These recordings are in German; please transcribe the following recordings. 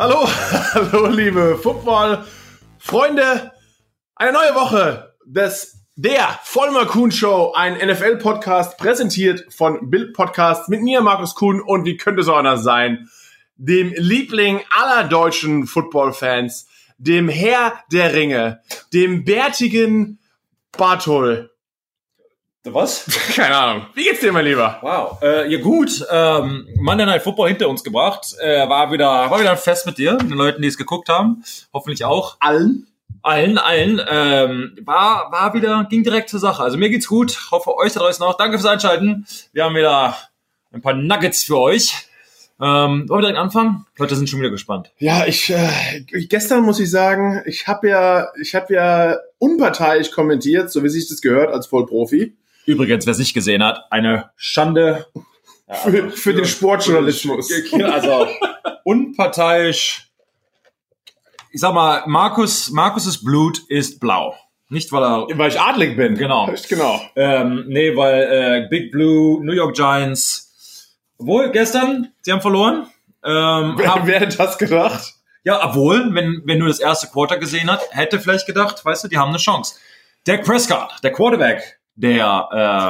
Hallo, hallo, liebe Football-Freunde. Eine neue Woche des der Vollmer Kuhn Show, ein NFL-Podcast, präsentiert von Bild Podcast mit mir, Markus Kuhn, und wie könnte es auch anders sein, dem Liebling aller deutschen Football-Fans, dem Herr der Ringe, dem bärtigen Bartol. Was? Keine Ahnung. Wie geht's dir, mein Lieber? Wow. Äh, ja gut, ähm, Monday Night Football hinter uns gebracht. Äh, war wieder war wieder ein Fest mit dir, mit den Leuten, die es geguckt haben. Hoffentlich auch. Allen? Allen, allen. Ähm, war, war wieder, ging direkt zur Sache. Also mir geht's gut. Hoffe euch da draußen auch. Danke fürs Einschalten. Wir haben wieder ein paar Nuggets für euch. Ähm, wollen wir direkt anfangen? Leute sind schon wieder gespannt. Ja, ich äh, gestern muss ich sagen, ich habe ja, ich habe ja unparteiisch kommentiert, so wie sich das gehört als Vollprofi. Übrigens, wer es nicht gesehen hat, eine Schande. Ja, Für, also für den Sportjournalismus. Also unparteiisch. Ich sag mal, Markus, Markus' Blut ist blau. Nicht, weil er Weil ich adlig bin. Genau. Genau. Ähm, nee, weil äh, Big Blue, New York Giants, obwohl gestern, sie haben verloren. Ähm, Wer, haben, wer hätte das gedacht? ja, obwohl, wenn, wenn nur das erste Quarter gesehen hat, hätte vielleicht gedacht, weißt du, die haben eine Chance. Dak Prescott, der Quarterback der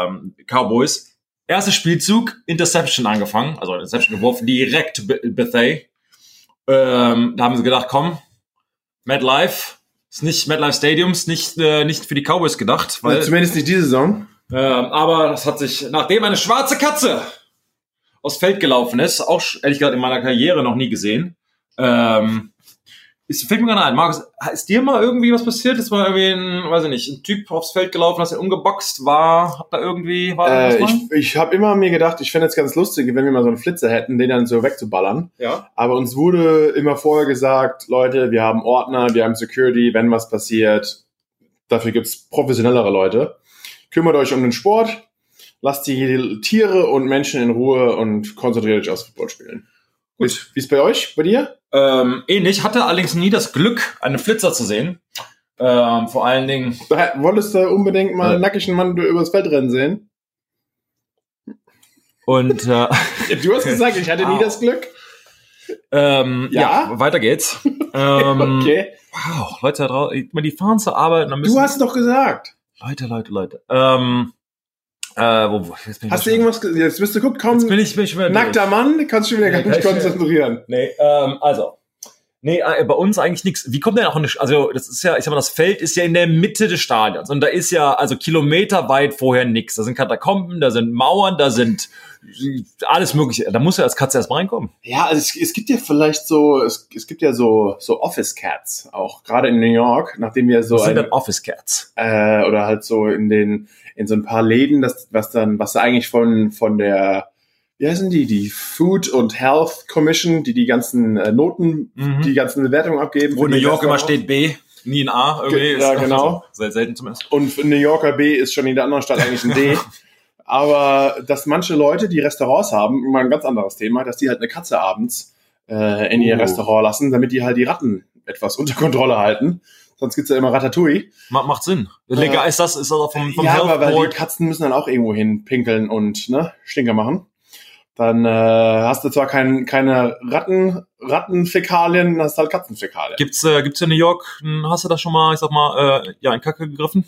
ähm, Cowboys, erster Spielzug, Interception angefangen, also Interception geworfen, direkt Be- Bethea. Ähm, da haben sie gedacht, komm, MetLife, ist nicht MetLife Stadium, ist nicht, äh, nicht für die Cowboys gedacht, weil Also zumindest nicht diese Saison. ähm, aber das hat sich, nachdem eine schwarze Katze aufs Feld gelaufen ist, auch ehrlich gesagt in meiner Karriere noch nie gesehen, ähm, ist, fällt mir gerade ein, Markus, ist dir mal irgendwie was passiert? Ist mal irgendwie ein, weiß ich nicht, ein Typ aufs Feld gelaufen, hast ihn umgeboxt, war, hat da irgendwie, war Äh, was ich ich habe immer mir gedacht, ich fände es ganz lustig, wenn wir mal so einen Flitzer hätten, den dann so wegzuballern. Ja. Aber uns wurde immer vorher gesagt, Leute, wir haben Ordner, wir haben Security, wenn was passiert, dafür gibt's professionellere Leute. Kümmert euch um den Sport, lasst die Tiere und Menschen in Ruhe und konzentriert euch aufs Footballspielen. Gut. Wie ist bei euch, bei dir? Ähm, ähnlich, hatte allerdings nie das Glück, einen Flitzer zu sehen. Ähm, vor allen Dingen, Da, wolltest du unbedingt mal einen nackigen Mann übers Feld rennen sehen? und äh, Du hast gesagt, ich hatte nie Au. das Glück. ähm, ja? Ja? weiter geht's. Ähm, Okay. Wow, Leute da draußen, die fahren zur Arbeit dann müssen Du hast doch gesagt. Leute, Leute, Leute. Ähm, äh, wo, Hast du irgendwas, ge- jetzt bist du, guck, komm, Jetzt bin ich, bin ich nackter durch. Mann, kannst du schon wieder Nee, gar nicht konzentrieren. Nee, ähm, also. Nee, äh, bei uns eigentlich nichts. Wie kommt denn auch eine, also das ist ja, ich sag mal, das Feld ist ja in der Mitte des Stadions und da ist ja also kilometerweit vorher nichts. Da sind Katakomben, da sind Mauern, da sind alles mögliche. Da muss ja als Katze erst mal reinkommen. Ja, also es, es gibt ja vielleicht so, es, es gibt ja so, so Office Cats, auch gerade in New York, nachdem wir so Das sind ein, dann Office Cats. äh, oder halt so in den, in so ein paar Läden, das, was dann, was da eigentlich von, von der, wie heißen die, die Food und Health Commission, die die ganzen äh, Noten, Mhm. die ganzen Bewertungen abgeben. Wo New York immer steht B, nie ein A irgendwie. Ja, genau. Sehr selten zumindest. Und für New Yorker B ist schon in der anderen Stadt eigentlich ein D. Aber dass manche Leute, die Restaurants haben, mal ein ganz anderes Thema, dass die halt eine Katze abends äh, in ihr Uh. Restaurant lassen, damit die halt die Ratten etwas unter Kontrolle halten. Sonst gibt's ja immer Ratatouille. Ma macht Sinn. Legal ist das, ist das auch vom, vom ja, Health aber weil Board. die Katzen müssen dann auch irgendwo hin pinkeln und ne, Stinker machen. Dann äh, hast du zwar kein, keine Ratten, Rattenfäkalien, hast halt Katzenfäkalien. Gibt's, äh, gibt's in New York, hast du da schon mal, ich sag mal, äh, ja, in Kacke gegriffen?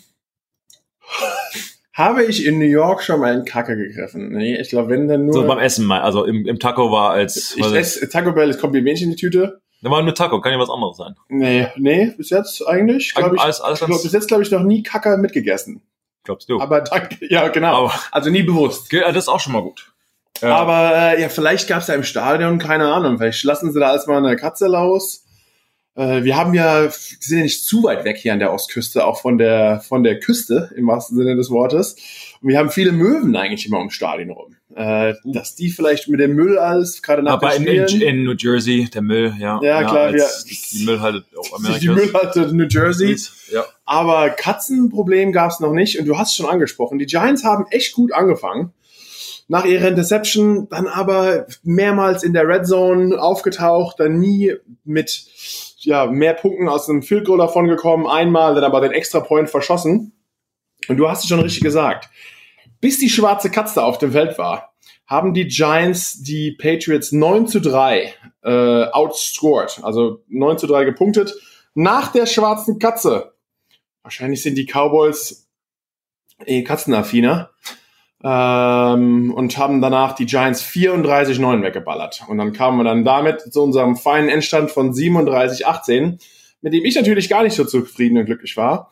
Habe ich in New York schon mal in Kacke gegriffen? Nee, ich glaube, wenn dann nur... So beim Essen mal, also im, im Taco war als, ich esse Taco Bell, es kommt wie Mädchen in die Tüte. Da war nur Taco, kann ja was anderes sein. Nee, nee, bis jetzt eigentlich, glaube ich, alles, alles ich glaub, bis jetzt, glaube ich, noch nie Kacke mitgegessen. glaubst du. Aber danke, ja, genau. Aber, Also nie bewusst. Das ist auch schon mal gut. Ja. Aber äh, ja, vielleicht gab es ja im Stadion, keine Ahnung, vielleicht lassen sie da erstmal eine Katze raus. Äh, wir haben ja, wir sind ja nicht zu weit weg hier an der Ostküste, auch von der, von der Küste, im wahrsten Sinne des Wortes. Und wir haben viele Möwen eigentlich immer ums Stadion rum. Äh, dass die vielleicht mit dem Müll alles, gerade nach aber in, in, New Jersey, der Müll, ja. Ja, klar, als wir- Die Müllhalde die Amerikas. Müllhalde New Jersey. Ja. Aber Katzenproblem gab es noch nicht. Und du hast es schon angesprochen. Die Giants haben echt gut angefangen. Nach ihrer Interception dann aber mehrmals in der Red Zone aufgetaucht, dann nie mit ja, mehr Punkten aus einem Field Goal davon gekommen, einmal dann aber den Extra Point verschossen. Und du hast es schon richtig gesagt. Bis die schwarze Katze auf dem Feld war, haben die Giants die Patriots 9 zu 3 äh, outscored. Also 9 zu 3 gepunktet. Nach der schwarzen Katze. Wahrscheinlich sind die Cowboys eh katzenaffiner. Ähm, und haben danach die Giants 34-9 weggeballert. Und dann kamen wir dann damit zu unserem feinen Endstand von 37-18, mit dem ich natürlich gar nicht so zufrieden und glücklich war.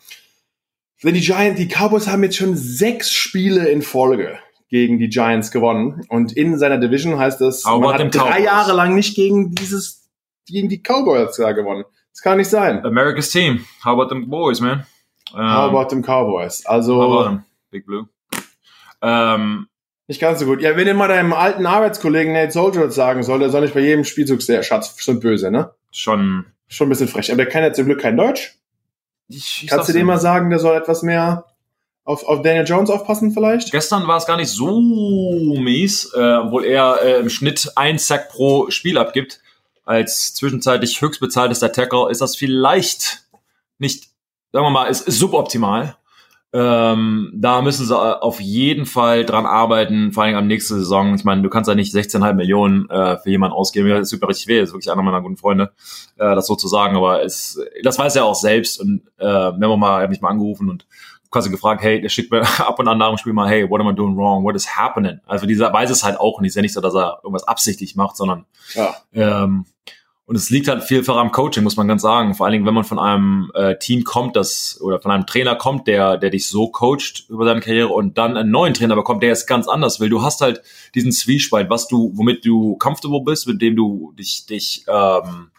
Denn die Giants, die Cowboys haben jetzt schon sechs Spiele in Folge gegen die Giants gewonnen. Und in seiner Division heißt es, How man hat drei Cowboys? Jahre lang nicht gegen dieses, gegen die Cowboys gewonnen. Das kann nicht sein. America's team. How about them boys, man? Um, How about them Cowboys? Also, how about them? Big Blue. Ähm, nicht ganz so gut. Ja, wenn ihr mal deinem alten Arbeitskollegen Nate Soldier sagen soll, der soll nicht bei jedem Spielzug sehr Schatz, schon böse, ne? schon. Schon ein bisschen frech. Aber der kann ja zum Glück kein Deutsch. Ich, ich Kannst du dem dir. mal sagen, der soll etwas mehr auf, auf Daniel Jones aufpassen vielleicht? Gestern war es gar nicht so mies, äh, obwohl er äh, im Schnitt ein Sack pro Spiel abgibt. Als zwischenzeitlich höchstbezahltester Tackle ist das vielleicht nicht, sagen wir mal, ist, ist suboptimal. Ähm, da müssen sie auf jeden Fall dran arbeiten, vor allem am nächsten Saison. Ich meine, du kannst ja nicht 16,5 Millionen äh, für jemanden ausgeben. Das ist super richtig weh, das ist wirklich einer meiner guten Freunde, äh, das so zu sagen. Aber es, das weiß er auch selbst. Und äh, wenn wir mal, er hat mich mal angerufen und quasi gefragt, hey, der schickt mir ab und an nach dem Spiel mal, hey, what am I doing wrong? What is happening? Also dieser weiß es halt auch nicht. Ist ja nicht so, dass er irgendwas absichtlich macht, sondern Ja. ähm, und es liegt halt vielfach am Coaching, muss man ganz sagen. Vor allen Dingen, wenn man von einem äh, Team kommt, das oder von einem Trainer kommt, der, der dich so coacht über deine Karriere und dann einen neuen Trainer bekommt, der es ganz anders will. Du hast halt diesen Zwiespalt, was du, womit du comfortable bist, mit dem du dich, dich ähm,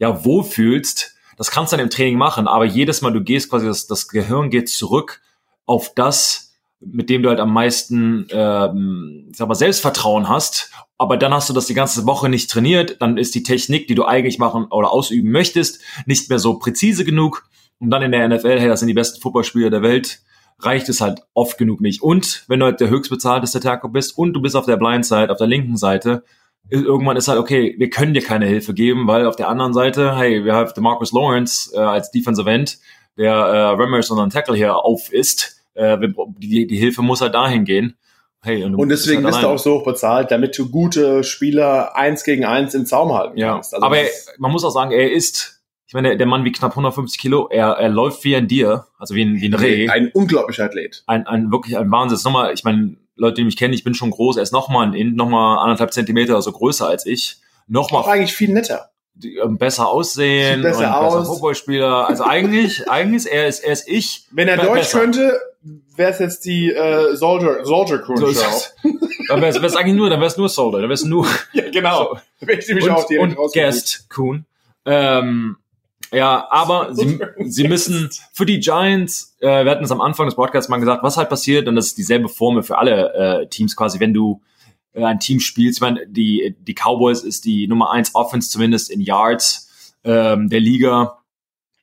ja wohlfühlst. Das kannst du dann im Training machen, aber jedes Mal du gehst quasi, das, das Gehirn geht zurück auf das, mit dem du halt am meisten, ähm, ich sag mal, Selbstvertrauen hast. Aber dann hast du das die ganze Woche nicht trainiert, dann ist die Technik, die du eigentlich machen oder ausüben möchtest, nicht mehr so präzise genug. Und dann in der NFL, hey, das sind die besten Footballspieler der Welt, reicht es halt oft genug nicht. Und wenn du halt der höchstbezahlteste Tackle bist und du bist auf der Blind Side, auf der linken Seite, irgendwann ist halt, okay, wir können dir keine Hilfe geben, weil auf der anderen Seite, hey, wir haben Marcus Lawrence äh, als Defensive End, der äh, Rammers unseren Tackle hier auf ist. Äh, die, die Hilfe muss halt dahin gehen. Hey, und, du Und deswegen bist bist du halt auch so hoch bezahlt, damit du gute Spieler eins gegen eins im Zaum halten Ja, kannst. Also aber er, man muss auch sagen, er ist, ich meine, der, der Mann wie knapp 150 Kilo, er, er läuft wie ein Tier, also wie ein, wie ein Reh. ein unglaublicher Athlet. ein, ein wirklich ein Wahnsinn. Nochmal, ich meine, Leute, die mich kennen, ich bin schon groß, er ist nochmal ein, noch mal anderthalb Zentimeter so größer als ich. Auch Nochmal eigentlich viel netter. besser aussehen, Sieht besser und besser aus. Footballspieler. Also eigentlich, eigentlich ist er ist, er ist ich. Wenn er Deutsch besser. könnte, wäre es jetzt die äh, Soldier, Soldier Crew So Show. Dann wäre es eigentlich nur, dann wäre es nur Soldier, dann wäre es nur Ja, genau. Da bin ich nämlich und, auch direkt und. Guest Kuhn. Ähm, ja, aber sie, sie müssen für die Giants, äh, wir hatten es am Anfang des Podcasts mal gesagt, was halt passiert, und das ist dieselbe Formel für alle äh, Teams quasi, wenn du äh, ein Team spielst. Ich meine, die, die Cowboys ist die Nummer eins Offense zumindest in Yards ähm, der Liga,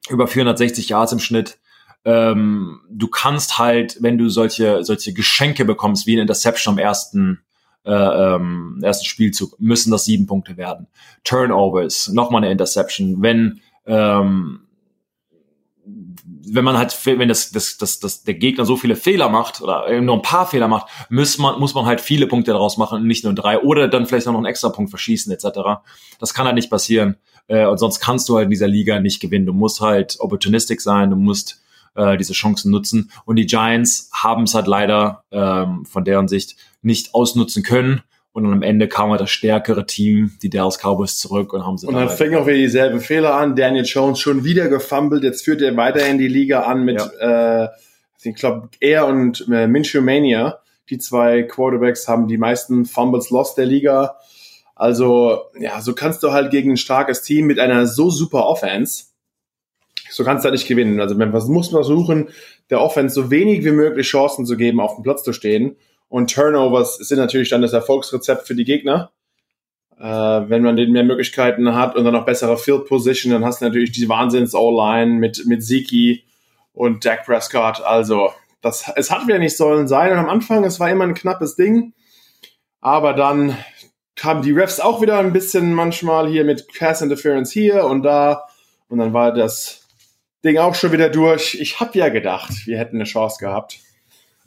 über 460 Yards im Schnitt. Ähm, du kannst halt, wenn du solche, solche Geschenke bekommst, wie ein Interception am ersten, äh, ähm, ersten Spielzug, müssen das sieben Punkte werden. Turnovers, nochmal eine Interception. Wenn, ähm, wenn man halt, wenn das, das, das, das, der Gegner so viele Fehler macht oder nur ein paar Fehler macht, muss man, muss man halt viele Punkte daraus machen und nicht nur drei oder dann vielleicht noch einen extra Punkt verschießen etc. Das kann halt nicht passieren äh, und sonst kannst du halt in dieser Liga nicht gewinnen. Du musst halt opportunistic sein, du musst äh, diese Chancen nutzen und die Giants haben es halt leider ähm, von deren Sicht nicht ausnutzen können und dann am Ende kam halt das stärkere Team, die Dallas Cowboys zurück und haben sie Und dann halt- fängt auch wieder dieselben Fehler an. Daniel Jones schon wieder gefummelt. Jetzt führt er weiterhin die Liga an mit, äh, ich glaube, er und äh, Minshew Mania. Die zwei Quarterbacks haben die meisten Fumbles lost der Liga. Also, ja, so kannst du halt gegen ein starkes Team mit einer so super Offense, so kannst du halt nicht gewinnen. Also, man muss man versuchen, der Offense so wenig wie möglich Chancen zu geben, auf dem Platz zu stehen. Und Turnovers sind natürlich dann das Erfolgsrezept für die Gegner. Äh, wenn man den mehr Möglichkeiten hat und dann noch bessere Field Position, dann hast du natürlich die Wahnsinns O-Line mit, mit Ziki und Dak Prescott. Also, das, es hat wieder nicht sollen sein. Und am Anfang, es war immer ein knappes Ding. Aber dann kamen die Refs auch wieder ein bisschen manchmal hier mit Pass Interference hier und da. Und dann war das Ding auch schon wieder durch. Ich habe ja gedacht, wir hätten eine Chance gehabt.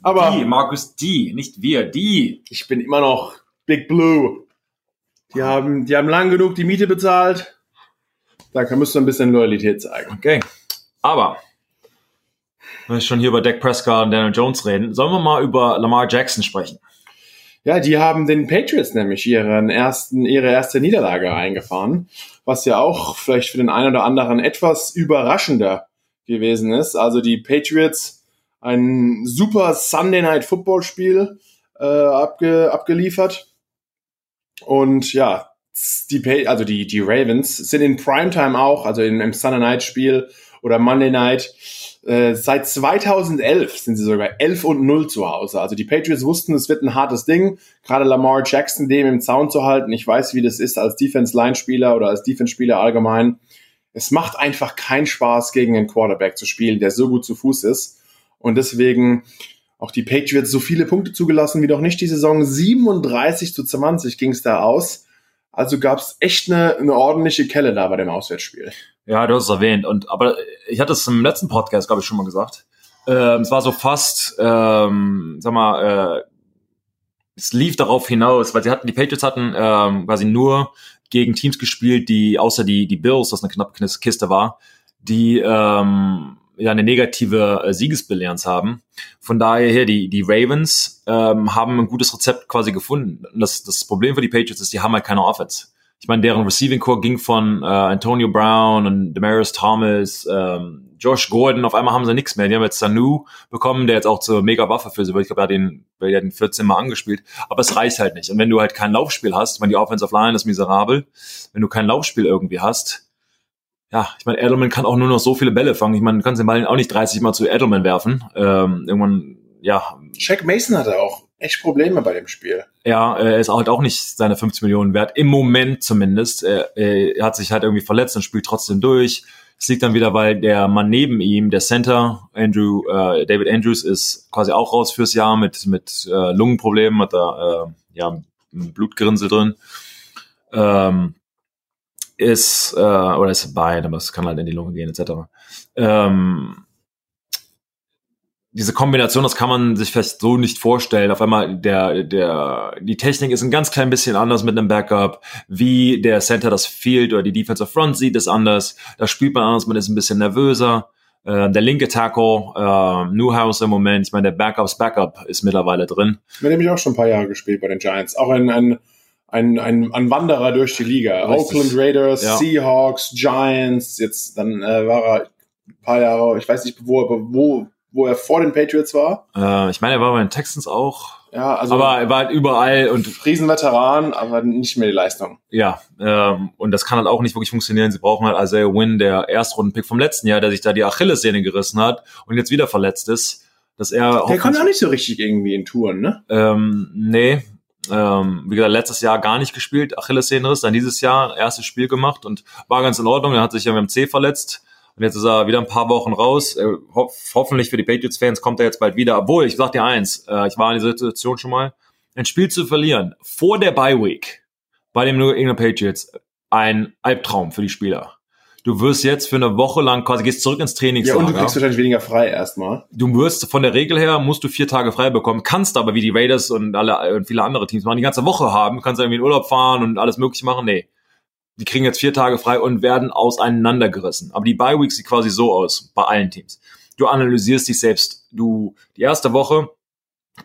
Aber die, Markus, die, nicht wir, die. ich bin immer noch Big Blue. Die haben, die haben lang genug die Miete bezahlt. Da müsst ihr ein bisschen Loyalität zeigen. Okay. Aber, wenn wir schon hier über Dak Prescott und Daniel Jones reden, sollen wir mal über Lamar Jackson sprechen? Ja, die haben den Patriots nämlich ihren ersten, ihre erste Niederlage eingefahren, was ja auch vielleicht für den einen oder anderen etwas überraschender gewesen ist. Also die Patriots ein super Sunday Night Football Spiel äh, abge, abgeliefert. Und ja, die, also die, die Ravens sind in Primetime auch, also in, im Sunday Night Spiel oder Monday Night. Äh, seit 2011 sind sie sogar 11 und 0 zu Hause. Also die Patriots wussten, es wird ein hartes Ding. Gerade Lamar Jackson dem im Zaun zu halten. Ich weiß, wie das ist als Defense-Line-Spieler oder als Defense-Spieler allgemein. Es macht einfach keinen Spaß, gegen einen Quarterback zu spielen, der so gut zu Fuß ist. Und deswegen auch die Patriots so viele Punkte zugelassen wie noch nicht die Saison. 37 zu 20 ging es da aus. Also gab es echt eine, eine ordentliche Kelle da bei dem Auswärtsspiel. Ja, du hast es erwähnt. Und aber ich hatte es im letzten Podcast, glaube ich, schon mal gesagt. Ähm, es war so fast, ähm, sag mal, äh, es lief darauf hinaus, weil sie hatten, die Patriots hatten ähm, quasi nur gegen Teams gespielt, die außer die die Bills, das eine knappe Kiste war, die ähm, ja eine negative äh, Siegesbilanz haben. Von daher her, die, die Ravens ähm, haben ein gutes Rezept quasi gefunden. Und das, das Problem für die Patriots ist, die haben halt keine Offense. Ich meine, deren Receiving Core ging von äh, Antonio Brown und Demarius Thomas, ähm, Josh Gordon, auf einmal haben sie nichts mehr. Die haben jetzt Sanu bekommen, der jetzt auch zur Mega-Waffe für sie wird. Ich glaube, er hat den, er hat den 14 Mal angespielt. Aber es reicht halt nicht. Und wenn du halt kein Laufspiel hast, ich meine, die Offensive Line ist miserabel, wenn du kein Laufspiel irgendwie hast, ja, ich meine, Edelman kann auch nur noch so viele Bälle fangen. Ich meine, du kannst den Ball auch nicht 30 Mal zu Edelman werfen. Ähm, irgendwann, ja. Jack Mason hatte auch echt Probleme bei dem Spiel. Ja, er ist halt auch nicht seine 50 Millionen wert. Im Moment zumindest. Er, er hat sich halt irgendwie verletzt und spielt trotzdem durch. Es liegt dann wieder, weil der Mann neben ihm, der Center, Andrew, äh, David Andrews, ist quasi auch raus fürs Jahr mit, mit äh, Lungenproblemen, hat da äh, ja, ein Blutgrinsel drin. Ähm, ist, äh, oder ist Bein, aber es kann halt in die Lunge gehen, etc. Ähm, diese Kombination, das kann man sich vielleicht so nicht vorstellen. Auf einmal der, der, die Technik ist ein ganz klein bisschen anders mit einem Backup. Wie der Center das Field oder die Defensive Front sieht, ist anders. Da spielt man anders, man ist ein bisschen nervöser. Äh, der linke Tackle, äh, Newhouse im Moment, ich meine, der Backups Backup ist mittlerweile drin. Mit dem ich auch schon ein paar Jahre gespielt bei den Giants. Auch ein, ein ein, ein, ein Wanderer durch die Liga. Richtig. Oakland Raiders, ja. Seahawks, Giants, jetzt dann äh, war er ein paar Jahre, ich weiß nicht, wo, wo, wo er vor den Patriots war. Äh, ich meine, er war bei den Texans auch. Ja, also aber er war halt überall und Riesenveteran, aber nicht mehr die Leistung. Ja, ähm, und das kann halt auch nicht wirklich funktionieren. Sie brauchen halt Isaiah Wynn, der Erstrundenpick vom letzten Jahr, der sich da die Achillessehne gerissen hat und jetzt wieder verletzt ist. Dass er der kommt auch nicht so richtig irgendwie in Touren, ne? Ähm, nee, ähm, wie gesagt, letztes Jahr gar nicht gespielt, Achillessehnenriss, dann dieses Jahr erstes Spiel gemacht und war ganz in Ordnung. Er hat sich ja mit dem C verletzt und jetzt ist er wieder ein paar Wochen raus. Äh, ho hoffentlich für die Patriots-Fans kommt er jetzt bald wieder. Obwohl, ich sag dir eins, äh, ich war in dieser Situation schon mal, ein Spiel zu verlieren vor der Bye Week bei dem New England Patriots ein Albtraum für die Spieler du wirst jetzt für eine Woche lang quasi gehst zurück ins Trainingslager. Ja, und du kriegst wahrscheinlich weniger frei erstmal. Du wirst von der Regel her musst du vier Tage frei bekommen, kannst aber wie die Raiders und alle und viele andere Teams machen die ganze Woche haben, kannst irgendwie in Urlaub fahren und alles mögliche machen. Nee. Die kriegen jetzt vier Tage frei und werden auseinandergerissen. Aber die Bye Week sieht quasi so aus bei allen Teams. Du analysierst dich selbst. Du die erste Woche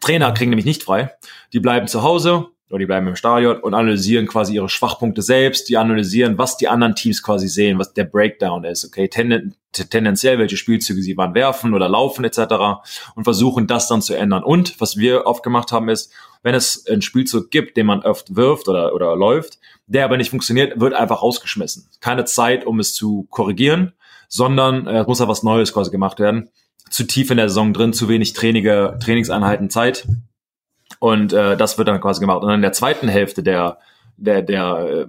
Trainer kriegen nämlich nicht frei. Die bleiben zu Hause, oder die bleiben im Stadion und analysieren quasi ihre Schwachpunkte selbst, die analysieren, was die anderen Teams quasi sehen, was der Breakdown ist, okay, Tenden, tendenziell, welche Spielzüge sie wann werfen oder laufen etc. und versuchen das dann zu ändern. Und was wir oft gemacht haben ist, wenn es einen Spielzug gibt, den man oft wirft oder, oder läuft, der aber nicht funktioniert, wird einfach rausgeschmissen. Keine Zeit, um es zu korrigieren, sondern äh, es muss ja was Neues quasi gemacht werden. Zu tief in der Saison drin, zu wenig Trainige, Trainingseinheiten Zeit und äh, das wird dann quasi gemacht. Und dann in der zweiten Hälfte der, der, der äh,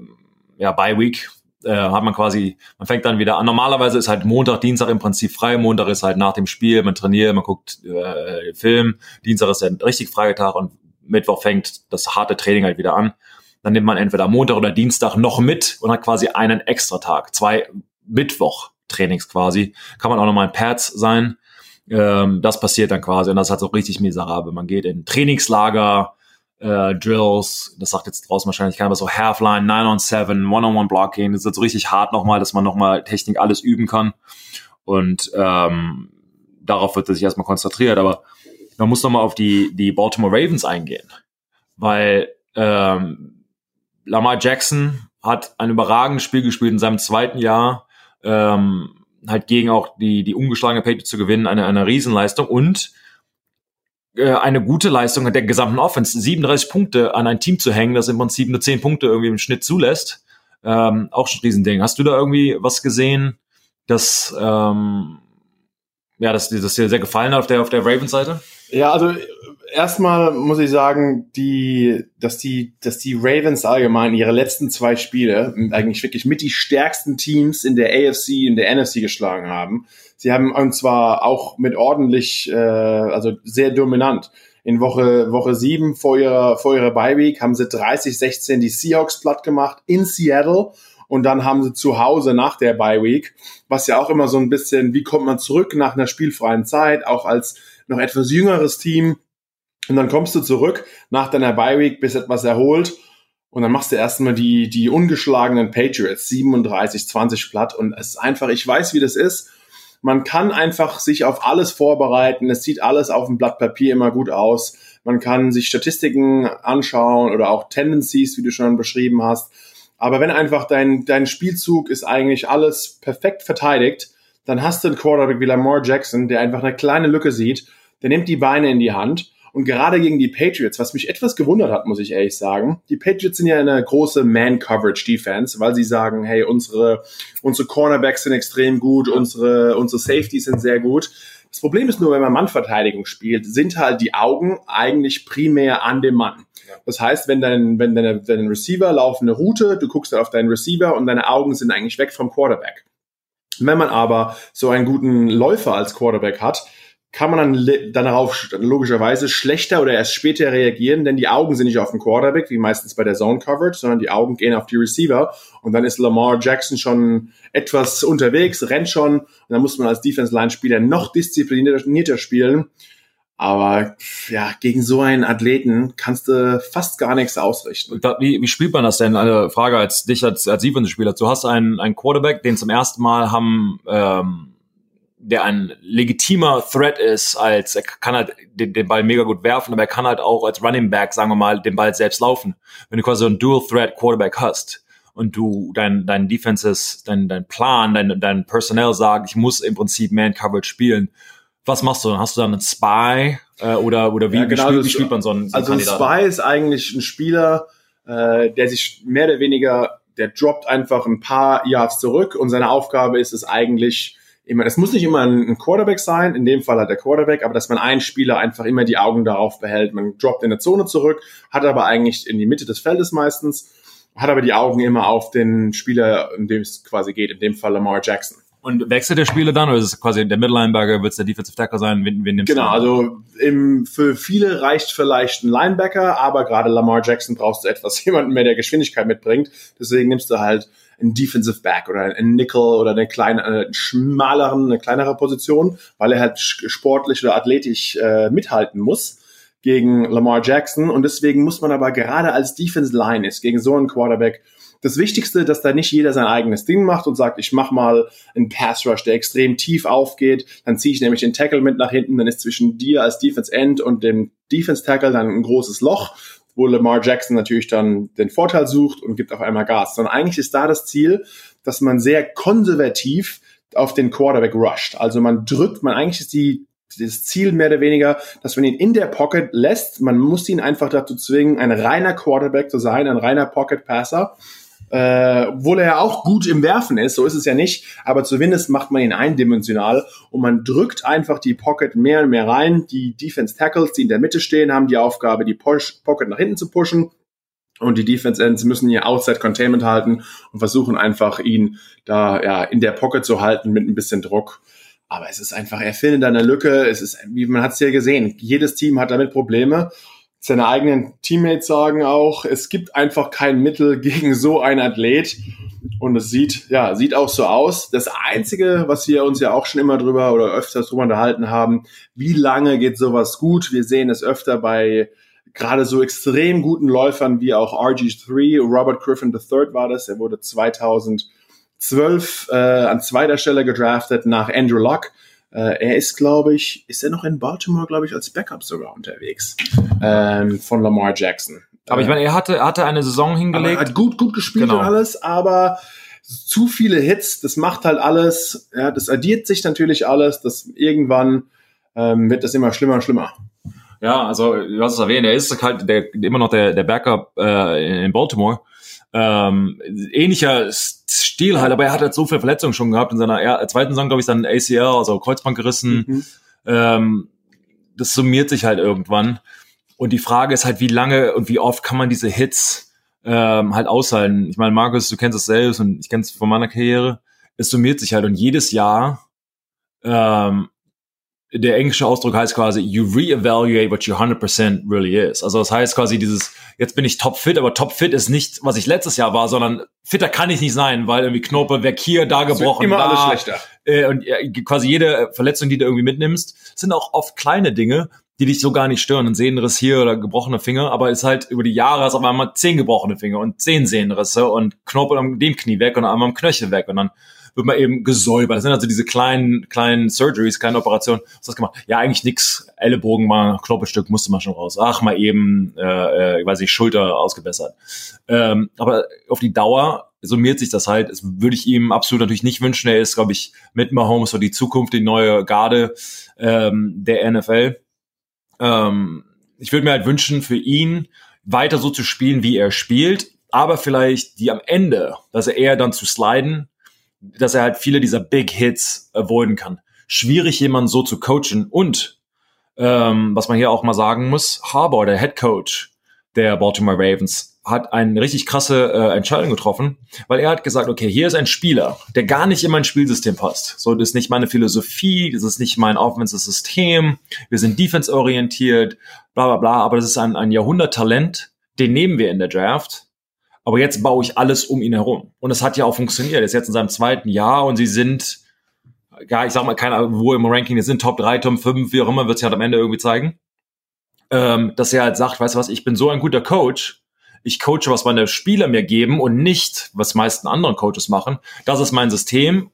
ja, Bye Week äh, hat man quasi, man fängt dann wieder an. Normalerweise ist halt Montag, Dienstag im Prinzip frei. Montag ist halt nach dem Spiel, man trainiert, man guckt äh, Film. Dienstag ist ein richtig freier Tag und Mittwoch fängt das harte Training halt wieder an. Dann nimmt man entweder Montag oder Dienstag noch mit und hat quasi einen extra Tag. Zwei Mittwoch-Trainings quasi. Kann man auch nochmal in Pads sein. Ähm, das passiert dann quasi und das halt so richtig miserabel. Man geht in Trainingslager, äh, Drills, das sagt jetzt draußen wahrscheinlich keiner, aber so Halfline, 9 on 7, One-on-One Blocking, das ist jetzt so richtig hart nochmal, dass man nochmal Technik alles üben kann. Und ähm, darauf wird sich erstmal konzentriert, aber man muss nochmal auf die, die Baltimore Ravens eingehen. Weil ähm, Lamar Jackson hat ein überragendes Spiel gespielt in seinem zweiten Jahr, ähm, halt gegen auch die, die ungeschlagene Patriots zu gewinnen, eine, eine Riesenleistung und äh, eine gute Leistung der gesamten Offense, 37 Punkte an ein Team zu hängen, das im Prinzip nur 10 Punkte irgendwie im Schnitt zulässt, ähm, auch schon ein Riesending. Hast du da irgendwie was gesehen, das ähm, ja, das, das dir sehr gefallen hat auf der auf der Ravens-Seite? Ja, also erstmal muss ich sagen, die, dass die, dass die Ravens allgemein ihre letzten zwei Spiele eigentlich wirklich mit die stärksten Teams in der AFC, in der NFC geschlagen haben. Sie haben und zwar auch mit ordentlich, äh, also sehr dominant. In Woche, Woche sieben vor ihrer, vor ihrer Bye Week haben sie 30-16 die Seahawks platt gemacht in Seattle und dann haben sie zu Hause nach der Bye Week, was ja auch immer so ein bisschen, wie kommt man zurück nach einer spielfreien Zeit, auch als noch etwas jüngeres Team, und dann kommst du zurück nach deiner Bye Week, bist etwas erholt und dann machst du erstmal die, die ungeschlagenen Patriots 37, 20 platt und es ist einfach, ich weiß, wie das ist. Man kann einfach sich auf alles vorbereiten. Es sieht alles auf dem Blatt Papier immer gut aus. Man kann sich Statistiken anschauen oder auch Tendencies, wie du schon beschrieben hast. Aber wenn einfach dein, dein Spielzug ist eigentlich alles perfekt verteidigt, dann hast du einen Quarterback wie Lamar Jackson, der einfach eine kleine Lücke sieht, der nimmt die Beine in die Hand und gerade gegen die Patriots, was mich etwas gewundert hat, muss ich ehrlich sagen, die Patriots sind ja eine große Man-Coverage-Defense, weil sie sagen, hey, unsere, unsere Cornerbacks sind extrem gut, unsere, unsere Safeties sind sehr gut. Das Problem ist nur, wenn man Mannverteidigung spielt, sind halt die Augen eigentlich primär an dem Mann. Das heißt, wenn dein, wenn deine, dein Receiver laufende Route, du guckst auf deinen Receiver und deine Augen sind eigentlich weg vom Quarterback. Wenn man aber so einen guten Läufer als Quarterback hat, kann man dann, dann darauf logischerweise schlechter oder erst später reagieren, denn die Augen sind nicht auf dem Quarterback, wie meistens bei der Zone Coverage, sondern die Augen gehen auf die Receiver und dann ist Lamar Jackson schon etwas unterwegs, rennt schon und dann muss man als Defense-Line-Spieler noch disziplinierter spielen. Aber ja, gegen so einen Athleten kannst du fast gar nichts ausrichten. Wie, wie spielt man das denn? Eine Frage als dich als, als Defense-Spieler. Du hast einen, einen Quarterback, den zum ersten Mal haben ähm, der ein legitimer Threat ist, als er kann halt den, den, Ball mega gut werfen, aber er kann halt auch als Running Back, sagen wir mal, den Ball selbst laufen. Wenn du quasi so einen Dual Threat Quarterback hast und du dein dein Defenses, dein dein Plan, dein dein Personnel sagt, ich muss im Prinzip Man Coverage spielen. Was machst du dann? Hast du dann einen Spy äh, oder oder wie, ja, genau, wie, spielt, wie spielt man so einen, so einen Also ein Spy ist eigentlich ein Spieler, äh, der sich mehr oder weniger, der droppt einfach ein paar Yards zurück und seine Aufgabe ist es eigentlich immer, es muss nicht immer ein, Quarterback sein, in dem Fall halt der Quarterback, aber dass man einen Spieler einfach immer die Augen darauf behält. Man droppt in der Zone zurück, hat aber eigentlich in die Mitte des Feldes meistens, hat aber die Augen immer auf den Spieler, in dem es quasi geht, in dem Fall Lamar Jackson. Und wechselt der Spieler dann oder ist es quasi der Middle-Linebacker, wird es der Defensive Tackle sein? Wen, wen nimmst genau, also im, für viele reicht vielleicht ein Linebacker, aber gerade Lamar Jackson brauchst du etwas jemanden mehr, der Geschwindigkeit mitbringt. Deswegen nimmst du halt ein Defensive Back oder ein Nickel oder eine kleine, eine schmaleren, eine kleinere Position, weil er halt sportlich oder athletisch äh, mithalten muss gegen Lamar Jackson. Und deswegen muss man aber gerade als Defense Line ist, gegen so einen Quarterback, das Wichtigste, dass da nicht jeder sein eigenes Ding macht und sagt, ich mach mal einen Pass Rush, der extrem tief aufgeht, dann ziehe ich nämlich den Tackle mit nach hinten, dann ist zwischen dir als Defense End und dem Defense Tackle dann ein großes Loch wo Lamar Jackson natürlich dann den Vorteil sucht und gibt auf einmal Gas. Sondern eigentlich ist da das Ziel, dass man sehr konservativ auf den Quarterback rusht. Also man drückt, man eigentlich ist die das Ziel mehr oder weniger, dass man ihn in der Pocket lässt. Man muss ihn einfach dazu zwingen, ein reiner Quarterback zu sein, ein reiner Pocket Passer äh, obwohl er ja auch gut im Werfen ist, so ist es ja nicht, aber zumindest macht man ihn eindimensional und man drückt einfach die Pocket mehr und mehr rein. Die Defense Tackles, die in der Mitte stehen, haben die Aufgabe, die Push Pocket nach hinten zu pushen. Und die Defense Ends müssen ihr Outside Containment halten und versuchen einfach ihn da ja in der Pocket zu halten mit ein bisschen Druck. Aber es ist einfach, er findet eine Lücke. Es ist, wie man hat es ja gesehen, jedes Team hat damit Probleme seine eigenen Teammates sagen auch, es gibt einfach kein Mittel gegen so einen Athlet. Und es sieht, ja, sieht auch so aus. Das Einzige, was wir uns ja auch schon immer drüber oder öfters drüber unterhalten haben, wie lange geht sowas gut? Wir sehen es öfter bei gerade so extrem guten Läufern wie auch RG3, Robert Griffin III war das, er wurde 2012 äh, an zweiter Stelle gedraftet nach Andrew Locke. Äh, er ist, glaube ich, ist er noch in Baltimore, glaube ich, als Backup sogar unterwegs ähm, von Lamar Jackson. Aber ich meine, er hatte, er hatte eine Saison hingelegt. Er hat gut, gut gespielt Genau. und alles, aber zu viele Hits, das macht halt alles, ja, das addiert sich natürlich alles, das irgendwann ähm, wird das immer schlimmer und schlimmer. Ja, also du hast es erwähnt, er ist halt der, immer noch der, der Backup äh, in Baltimore. Ähm, ähnlicher Stil halt, aber er hat halt so viele Verletzungen schon gehabt. In seiner er zweiten Saison, glaube ich, dann ACL, also Kreuzband gerissen. Mhm. Ähm, das summiert sich halt irgendwann. Und die Frage ist halt, wie lange und wie oft kann man diese Hits ähm, halt aushalten? Ich meine, Markus, du kennst es selbst und ich kenne es von meiner Karriere. Es summiert sich halt und jedes Jahr ähm, der englische Ausdruck heißt quasi, you reevaluate what your 100% really is. Also das heißt quasi dieses, jetzt bin ich topfit, aber topfit ist nicht, was ich letztes Jahr war, sondern fitter kann ich nicht sein, weil irgendwie Knorpel weg hier, da gebrochen, immer da, alles schlechter. äh, und äh, quasi jede Verletzung, die du irgendwie mitnimmst, sind auch oft kleine Dinge, die dich so gar nicht stören. Ein Sehnenriss hier oder gebrochene Finger, aber ist halt über die Jahre hast du auf einmal zehn gebrochene Finger und zehn Sehnenrisse und Knorpel am dem Knie weg und einmal am Knöchel weg und dann wird man eben gesäubert. Das sind also diese kleinen, kleinen Surgeries, kleine Operationen. Was hast du gemacht? Ja, eigentlich nix. Ellenbogen mal, Knorpelstück musste man schon raus. Ach, mal eben, äh, äh, weiß ich, Schulter ausgebessert. Ähm, aber auf die Dauer summiert sich das halt. Das würde ich ihm absolut natürlich nicht wünschen. Er ist, glaube ich, mit Mahomes so die Zukunft, die neue Garde ähm, der NFL. Ähm, ich würde mir halt wünschen, für ihn weiter so zu spielen, wie er spielt, aber vielleicht die am Ende, dass er eher dann zu sliden, dass er halt viele dieser Big Hits avoiden kann. Schwierig, jemanden so zu coachen und ähm, was man hier auch mal sagen muss, Harbour, der Head Coach der Baltimore Ravens, hat eine richtig krasse äh, Entscheidung getroffen, weil er hat gesagt, okay, hier ist ein Spieler, der gar nicht in mein Spielsystem passt. So, das ist nicht meine Philosophie, das ist nicht mein Offensive-System, wir sind defense-orientiert, bla bla bla, aber das ist ein, ein Jahrhunderttalent, den nehmen wir in der Draft, aber jetzt baue ich alles um ihn herum. Und es hat ja auch funktioniert. Er ist jetzt in seinem zweiten Jahr und sie sind, ja, ich sag mal, keine Ahnung, wo im Ranking die sind, Top 3, Top 5, wie auch immer, wird sich halt am Ende irgendwie zeigen. Ähm, dass er halt sagt, weißt du was, ich bin so ein guter Coach, ich coache, was meine Spieler mir geben und nicht, was meisten anderen Coaches machen. Das ist mein System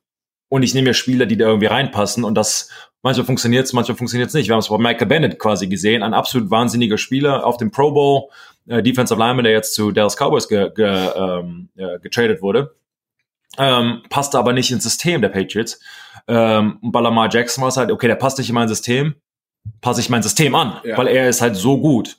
und ich nehme mir Spieler, die da irgendwie reinpassen und das manchmal funktioniert es, manchmal funktioniert es nicht. Wir haben es bei Michael Bennett quasi gesehen, ein absolut wahnsinniger Spieler auf dem Pro Bowl, äh, Defensive Lineman, der jetzt zu Dallas Cowboys ge, ge, ähm, äh, getradet wurde. Ähm, passte aber nicht ins System der Patriots. Ähm, und bei Lamar Jackson war es halt, okay, der passt nicht in mein System, passe ich mein System an, Ja. weil er ist halt so gut.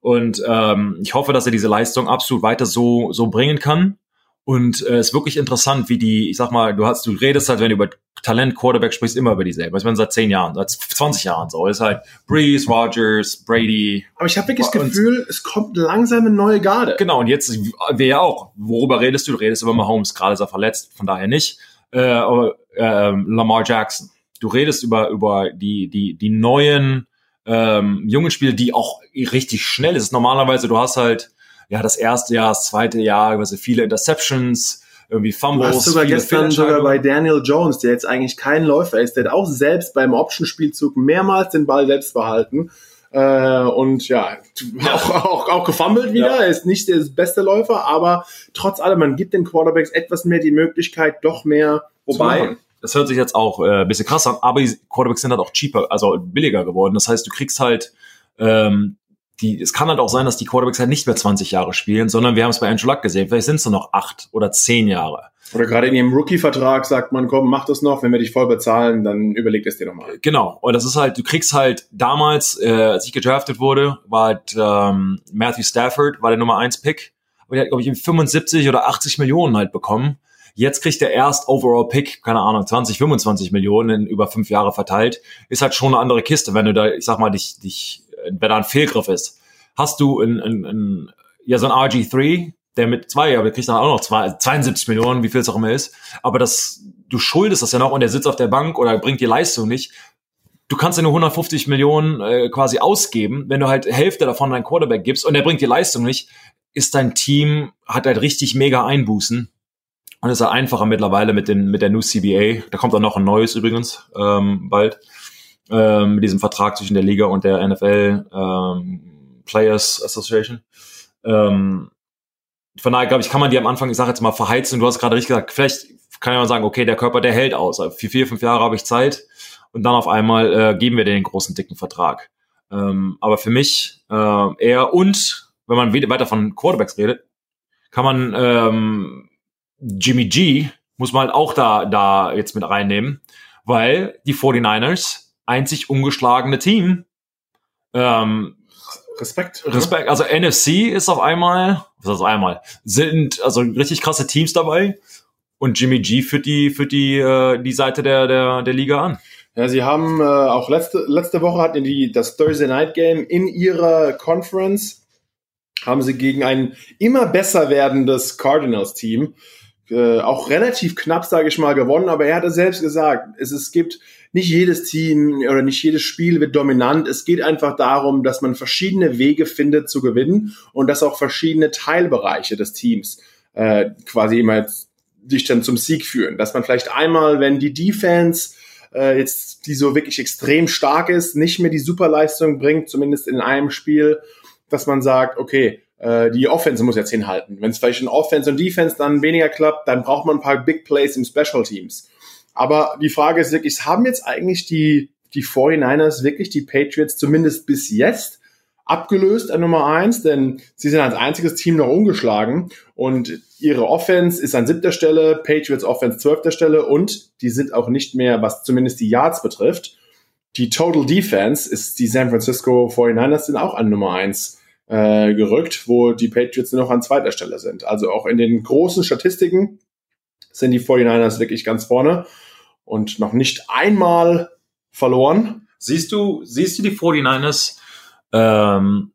Und ähm, ich hoffe, dass er diese Leistung absolut weiter so, so bringen kann. Und äh, es ist wirklich interessant, wie die, ich sag mal, du hast, du redest halt, wenn du über Talent Quarterback sprichst, immer über dieselben. Ich meine, seit zehn Jahren, seit 20 Jahren so. Es ist halt Breeze, Rogers, Brady. Aber ich habe wirklich das Gefühl, es kommt langsam eine neue Garde. Genau, und jetzt, wir ja auch. Worüber redest du? Du redest über Mahomes, gerade ist er verletzt, von daher nicht. Äh, aber ähm, Lamar Jackson. Du redest über, über die, die, die neuen ähm, jungen Spieler, die auch richtig schnell ist. Normalerweise, du hast halt ja das erste Jahr, das zweite Jahr, du, viele Interceptions, irgendwie Du Fumbles. hast sogar gestern sogar bei Daniel Jones, der jetzt eigentlich kein Läufer ist, der hat auch selbst beim Option-Spielzug mehrmals den Ball selbst behalten. Äh, und ja, auch, auch, auch gefummelt wieder. Ja. Er ist nicht der beste Läufer, aber trotz allem, man gibt den Quarterbacks etwas mehr die Möglichkeit, doch mehr Wobei, das hört sich jetzt auch äh, ein bisschen krass an, aber die Quarterbacks sind halt auch cheaper, also billiger geworden. Das heißt, du kriegst halt, ähm, die, es kann halt auch sein, dass die Quarterbacks halt nicht mehr 20 Jahre spielen, sondern wir haben es bei Andrew Luck gesehen, vielleicht sind es nur noch acht oder zehn Jahre. Oder gerade in ihrem Rookie-Vertrag sagt man, komm, mach das noch, wenn wir dich voll bezahlen, dann überleg es dir nochmal. Genau. Und das ist halt, du kriegst halt damals, äh, als ich gedraftet wurde, war halt ähm, Matthew Stafford, war der Nummer 1 Pick. Aber der hat, glaube ich, 75 oder 80 Millionen halt bekommen. Jetzt kriegt der erst Overall Pick, keine Ahnung, 20, 25 Millionen in über fünf Jahre verteilt. Ist halt schon eine andere Kiste, wenn du da, ich sag mal, dich, dich, wenn da ein Fehlgriff ist. Hast du ein, ein, ein ja, so ein RG3, der mit zwei, aber der kriegt dann auch noch zwei, 72 Millionen, wie viel es auch immer ist. Aber das, du schuldest das ja noch und der sitzt auf der Bank oder bringt die Leistung nicht du kannst ja nur 150 Millionen äh, quasi ausgeben, wenn du halt Hälfte davon deinen Quarterback gibst und der bringt die Leistung nicht, ist dein Team, hat halt richtig mega Einbußen. Und es ist halt einfacher mittlerweile mit, den, mit der New CBA. Da kommt auch noch ein neues übrigens ähm, bald. Ähm, mit diesem Vertrag zwischen der Liga und der NFL. Ähm, Players Association. Ähm, von daher, glaube ich, kann man die am Anfang, ich sage jetzt mal, verheizen. Du hast gerade richtig gesagt, vielleicht kann man sagen, okay, der Körper, der hält aus. Für vier, fünf Jahre habe ich Zeit und dann auf einmal äh, geben wir den großen, dicken Vertrag. Ähm, aber für mich äh, eher und, wenn man weiter von Quarterbacks redet, kann man ähm, Jimmy G muss man halt auch da, da jetzt mit reinnehmen, weil die 49ers einzig ungeschlagene Team ähm, Respekt. Respekt. Also NFC ist auf einmal, was ist auf einmal, sind also richtig krasse Teams dabei und Jimmy G führt die, führt die, äh, die Seite der, der, der Liga an. Ja, sie haben äh, auch letzte, letzte Woche hatten die das Thursday Night Game in ihrer Conference, haben sie gegen ein immer besser werdendes Cardinals Team äh, auch relativ knapp, sage ich mal, gewonnen, aber er hatte selbst gesagt, es, es gibt nicht jedes Team oder nicht jedes Spiel wird dominant. Es geht einfach darum, dass man verschiedene Wege findet zu gewinnen und dass auch verschiedene Teilbereiche des Teams äh, quasi immer dich dann zum Sieg führen. Dass man vielleicht einmal, wenn die Defense äh, jetzt, die so wirklich extrem stark ist, nicht mehr die Superleistung bringt, zumindest in einem Spiel, dass man sagt, okay, äh, die Offense muss jetzt hinhalten. Wenn es vielleicht in Offense und Defense dann weniger klappt, dann braucht man ein paar Big Plays im Special Teams. Aber die Frage ist wirklich, haben jetzt eigentlich die, die 49ers wirklich die Patriots zumindest bis jetzt abgelöst an Nummer eins, denn sie sind als einziges Team noch ungeschlagen und ihre Offense ist an siebter Stelle, Patriots Offense zwölfter Stelle und die sind auch nicht mehr, was zumindest die Yards betrifft. Die Total Defense ist die San Francisco 49ers sind auch an Nummer eins äh, gerückt, wo die Patriots noch an zweiter Stelle sind. Also auch in den großen Statistiken sind die 49ers wirklich ganz vorne und noch nicht einmal verloren. Siehst du, siehst du die 49ers, ähm,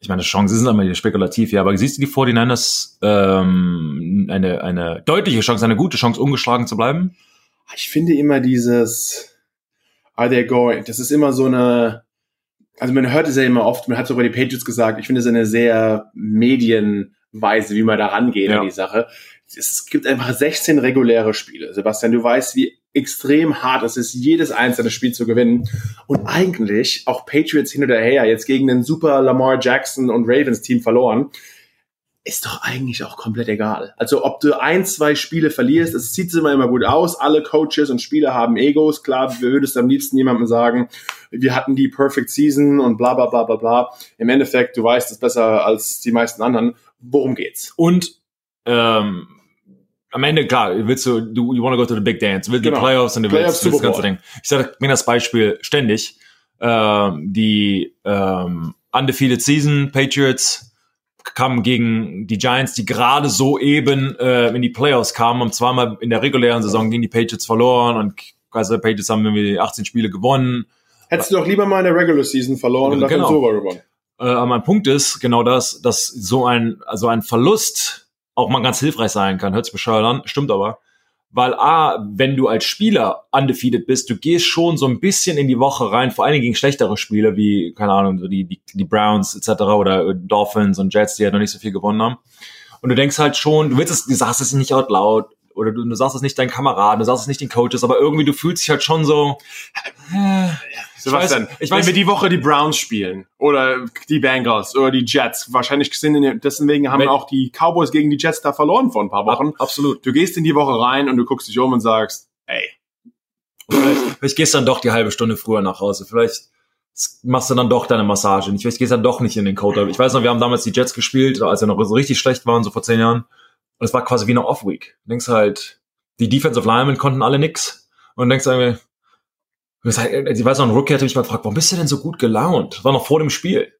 ich meine, Chancen sind immer spekulativ, ja, aber siehst du die 49ers ähm, eine, eine deutliche Chance, eine gute Chance, ungeschlagen zu bleiben? Ich finde immer dieses Are they going? Das ist immer so eine, also man hört es ja immer oft, man hat sogar die Patriots gesagt, ich finde es eine sehr Medienweise, wie man da rangeht ja. an die Sache. Es gibt einfach 16 reguläre Spiele. Sebastian, du weißt, wie extrem hart es ist, jedes einzelne Spiel zu gewinnen. Und eigentlich auch Patriots hin oder her jetzt gegen den super Lamar Jackson und Ravens Team verloren ist doch eigentlich auch komplett egal. Also ob du ein, zwei Spiele verlierst, es sieht immer immer gut aus. Alle Coaches und Spieler haben Egos. Klar, du würdest am liebsten jemandem sagen, wir hatten die Perfect Season und bla bla bla bla bla. Im Endeffekt, du weißt es besser als die meisten anderen. Worum geht's? Und ähm, am Ende, klar, willst du, du you want to go to the big dance, willst genau. die Playoffs und du willst das ganze Ding. Ich sage mir das Beispiel ständig. Ähm, die ähm, undefeated Season Patriots kamen gegen die Giants, die gerade so eben äh, in die Playoffs kamen, und zweimal in der regulären Saison gegen die Patriots verloren und also die Patriots haben irgendwie 18 Spiele gewonnen. Hättest du doch lieber mal in der Regular Season verloren und dafür genau. Super gewonnen. Äh, aber mein Punkt ist genau das, dass so ein, also ein Verlust auch mal ganz hilfreich sein kann. Hört sich bescheuert an, stimmt aber weil A, wenn du als Spieler undefeated bist, du gehst schon so ein bisschen in die Woche rein, vor allen Dingen gegen schlechtere Spiele wie, keine Ahnung, die, die, die Browns etc. oder Dolphins und Jets, die ja noch nicht so viel gewonnen haben. Und du denkst halt schon, du willst es, du sagst es nicht out laut oder du, du sagst es nicht deinen Kameraden, du sagst es nicht den Coaches, aber irgendwie du fühlst dich halt schon so, äh, Sebastian, ich weiß, ich weiß, wenn wir die Woche die Browns spielen oder die Bengals oder die Jets, wahrscheinlich sind in, deswegen haben auch die Cowboys gegen die Jets da verloren vor ein paar Wochen. Absolut. Du gehst in die Woche rein und du guckst dich um und sagst, ey. Vielleicht, vielleicht gehst du dann doch die halbe Stunde früher nach Hause. Vielleicht machst du dann doch deine Massage nicht. Vielleicht gehst dann doch nicht in den Code. Ich weiß noch, wir haben damals die Jets gespielt, als wir noch so richtig schlecht waren, so vor zehn Jahren. Und es war quasi wie eine Off-Week. Du denkst halt, die Defensive Linemen konnten alle nix. Und denkst irgendwie, ich weiß noch, ein Rookie hatte mich mal gefragt, warum bist du denn so gut gelaunt? Das war noch vor dem Spiel.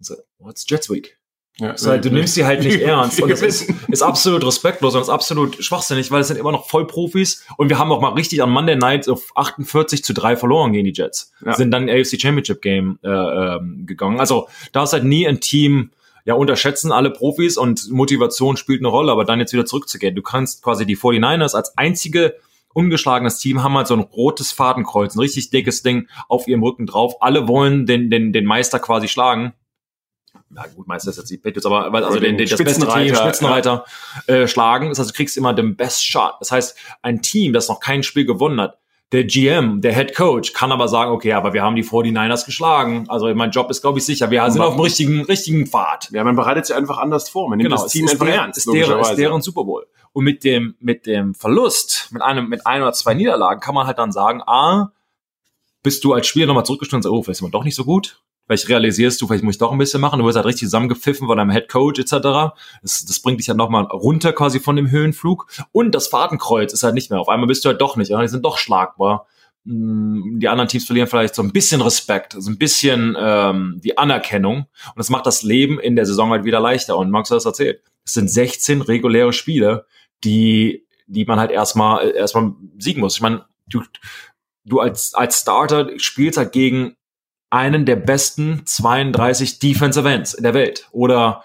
So, what's Jets Week? Ja, das halt, du nimmst sie halt nicht ernst. Und das ist, ist absolut respektlos und ist absolut schwachsinnig, weil es sind immer noch Vollprofis. Und wir haben auch mal richtig an Monday Night auf 48 zu 3 verloren gegen die Jets. Ja. Sind dann AFC Championship Game äh, ähm, gegangen. Also da ist halt nie ein Team, ja, unterschätzen alle Profis und Motivation spielt eine Rolle, aber dann jetzt wieder zurückzugehen. Du kannst quasi die 49ers als einzige ungeschlagenes Team haben halt so ein rotes Fadenkreuz, ein richtig dickes Ding auf ihrem Rücken drauf. Alle wollen den, den, den Meister quasi schlagen. Ja, gut, Meister ist jetzt die Patriots, aber also den, den, das beste Team, Spitzenreiter ja. äh, schlagen. Das heißt, du kriegst immer den Best Shot. Das heißt, ein Team, das noch kein Spiel gewonnen hat, der GM, der Head Coach, kann aber sagen, okay, aber wir haben die 49ers geschlagen. Also mein Job ist, glaube ich, sicher. Wir sind auf dem richtigen, richtigen Pfad. Ja, man bereitet sich einfach anders vor. Man nimmt Genau, das Team einfach der, ernst. ist, deren, ist deren Super Bowl. Und mit dem, mit dem Verlust, mit einem, mit ein oder zwei Niederlagen, kann man halt dann sagen, ah, bist du als Spieler nochmal zurückgestellt und sagst, oh, vielleicht ist man doch nicht so gut. Vielleicht realisierst du, vielleicht muss ich doch ein bisschen machen. Du wirst halt richtig zusammengepfiffen von deinem Head Coach etc. Das, das bringt dich halt nochmal runter quasi von dem Höhenflug. Und das Fadenkreuz ist halt nicht mehr. Auf einmal bist du halt doch nicht. Die sind doch schlagbar. Mm, Die anderen Teams verlieren vielleicht so ein bisschen Respekt, so ein bisschen ähm, die Anerkennung. Und das macht das Leben in der Saison halt wieder leichter. Und Max hat das erzählt. Es sind 16 reguläre Spiele, die, die man halt erstmal, erstmal siegen muss. Ich meine, du, du als, als Starter spielst halt gegen einen der besten 32 Defensive Ends in der Welt. Oder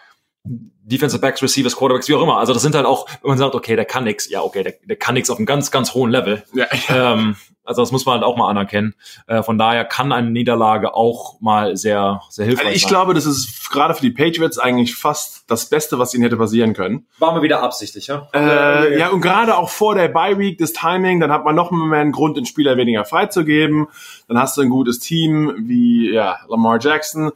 Defensive Backs, Receivers, Quarterbacks, wie auch immer. Also das sind halt auch, wenn man sagt, okay, der kann nix. Ja, okay, der, der kann nix auf einem ganz, ganz hohen Level. Ja, Ähm, also das muss man halt auch mal anerkennen. Äh, von daher kann eine Niederlage auch mal sehr, sehr hilfreich Also ich sein. glaube, das ist gerade für die Patriots eigentlich fast das Beste, was ihnen hätte passieren können. War mal wieder absichtlich, ja? Äh, ja, und gerade auch vor der Bye Week, das Timing, dann hat man noch mehr einen Grund, den Spieler weniger freizugeben. Dann hast du ein gutes Team wie ja, Lamar Jackson.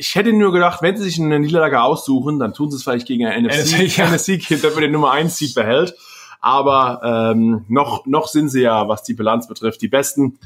Ich hätte nur gedacht, wenn sie sich eine Niederlage aussuchen, dann tun sie es vielleicht gegen ein NFC, NFC, ja. NFC-Kind, damit den Nummer 1 Seed behält. Aber ähm, noch, noch sind sie ja, was die Bilanz betrifft, die Besten.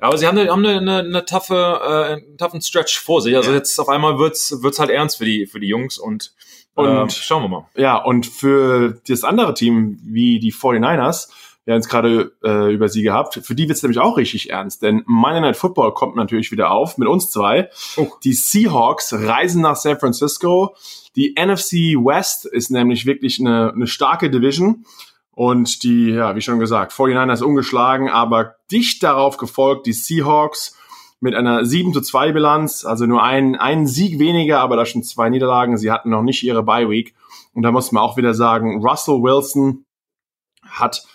Aber sie haben eine, haben eine, eine, eine taffe, äh, einen taffen Stretch vor sich. Also Ja. jetzt auf einmal wird's, wird's halt ernst für die, für die Jungs und, Und- ähm, schauen wir mal. Ja, und für das andere Team, wie die 49ers, wir haben es gerade äh, über sie gehabt, für die wird es nämlich auch richtig ernst, denn Monday Night Football kommt natürlich wieder auf mit uns zwei. Oh. Die Seahawks reisen nach San Francisco. Die NFC West ist nämlich wirklich eine, eine starke Division. Und die, ja, wie schon gesagt, 49ers ungeschlagen, aber dicht darauf gefolgt die Seahawks mit einer 7 zu 2 Bilanz, also nur ein, einen Sieg weniger, aber da schon zwei Niederlagen. Sie hatten noch nicht ihre Bye Week. Und da muss man auch wieder sagen, Russell Wilson hat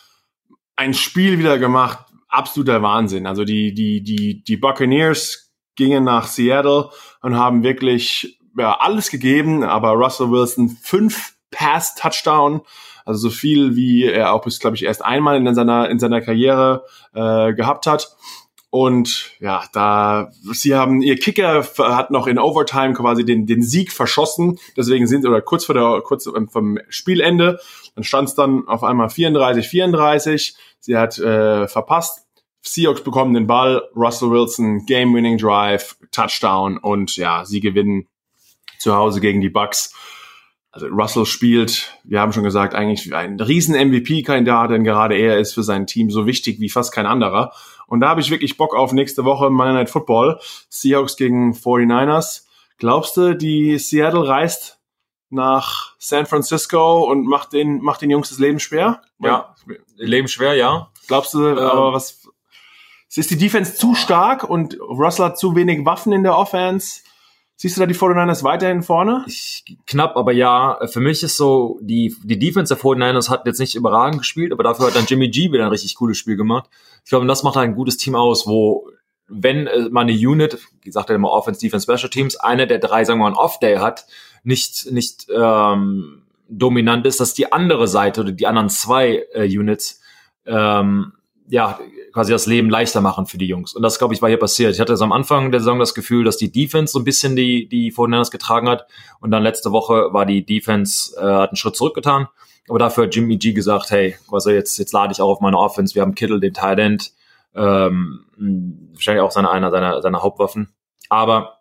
ein Spiel wieder gemacht, absoluter Wahnsinn. Also die, die, die, die Buccaneers gingen nach Seattle und haben wirklich ja, alles gegeben, aber Russell Wilson fünf Pass-Touchdown, also so viel wie er auch bis, glaube ich, erst einmal in seiner, in seiner Karriere äh, gehabt hat. Und ja, da sie haben ihr Kicker hat noch in Overtime quasi den den Sieg verschossen, deswegen sind oder kurz vor der kurz vom Spielende, dann stand es dann auf einmal 34 34. Sie hat äh, verpasst. Seahawks bekommen den Ball, Russell Wilson Game Winning Drive, Touchdown und ja, sie gewinnen zu Hause gegen die Bucks. Also Russell spielt, wir haben schon gesagt, eigentlich ein riesen MVP-Kandidat, denn gerade er ist für sein Team so wichtig wie fast kein anderer. Und da habe ich wirklich Bock auf nächste Woche Monday Night Football. Seahawks gegen 49ers. Glaubst du, die Seattle reist nach San Francisco und macht den, macht den Jungs das Leben schwer? Ja. Leben schwer, ja. Glaubst du, aber was, ist die Defense zu stark und Russell hat zu wenig Waffen in der Offense? Siehst du da die 49ers weiterhin vorne? Ich, knapp, aber ja, für mich ist so, die, die Defense der 49ers hat jetzt nicht überragend gespielt, aber dafür hat dann Jimmy G wieder ein richtig cooles Spiel gemacht. Ich glaube, das macht ein gutes Team aus, wo, wenn äh, man eine Unit, wie sagt er immer Offense, Defense, Special Teams, eine der drei, sagen wir mal, einen Off-Day hat, nicht, nicht ähm, dominant ist, dass die andere Seite oder die anderen zwei äh, Units ähm, ja, quasi das Leben leichter machen für die Jungs. Und das, glaube ich, war hier passiert. Ich hatte so am Anfang der Saison das Gefühl, dass die Defense so ein bisschen die, die 49ers getragen hat. Und dann letzte Woche war die Defense, äh, hat einen Schritt zurückgetan. Aber dafür hat Jimmy G gesagt, hey, also jetzt, jetzt lade ich auch auf meine Offense. Wir haben Kittle, den End, ähm, wahrscheinlich auch seine, einer seiner, seiner Hauptwaffen. Aber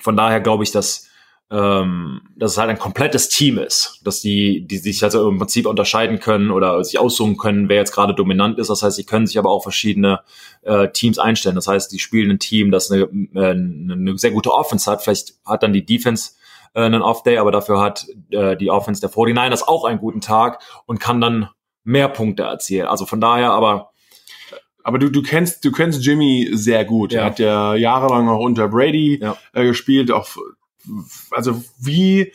von daher glaube ich, dass ähm, dass es halt ein komplettes Team ist, dass die, die sich also im Prinzip unterscheiden können oder sich aussuchen können, wer jetzt gerade dominant ist. Das heißt, sie können sich aber auch verschiedene äh, Teams einstellen. Das heißt, die spielen ein Team, das eine, äh, eine sehr gute Offense hat. Vielleicht hat dann die Defense äh, einen Off-Day, aber dafür hat äh, die Offense der 49ers auch einen guten Tag und kann dann mehr Punkte erzielen. Also von daher, aber Aber du, du kennst, du kennst Jimmy sehr gut. Ja. Er hat ja jahrelang auch unter Brady Ja. äh, gespielt. Auch, also wie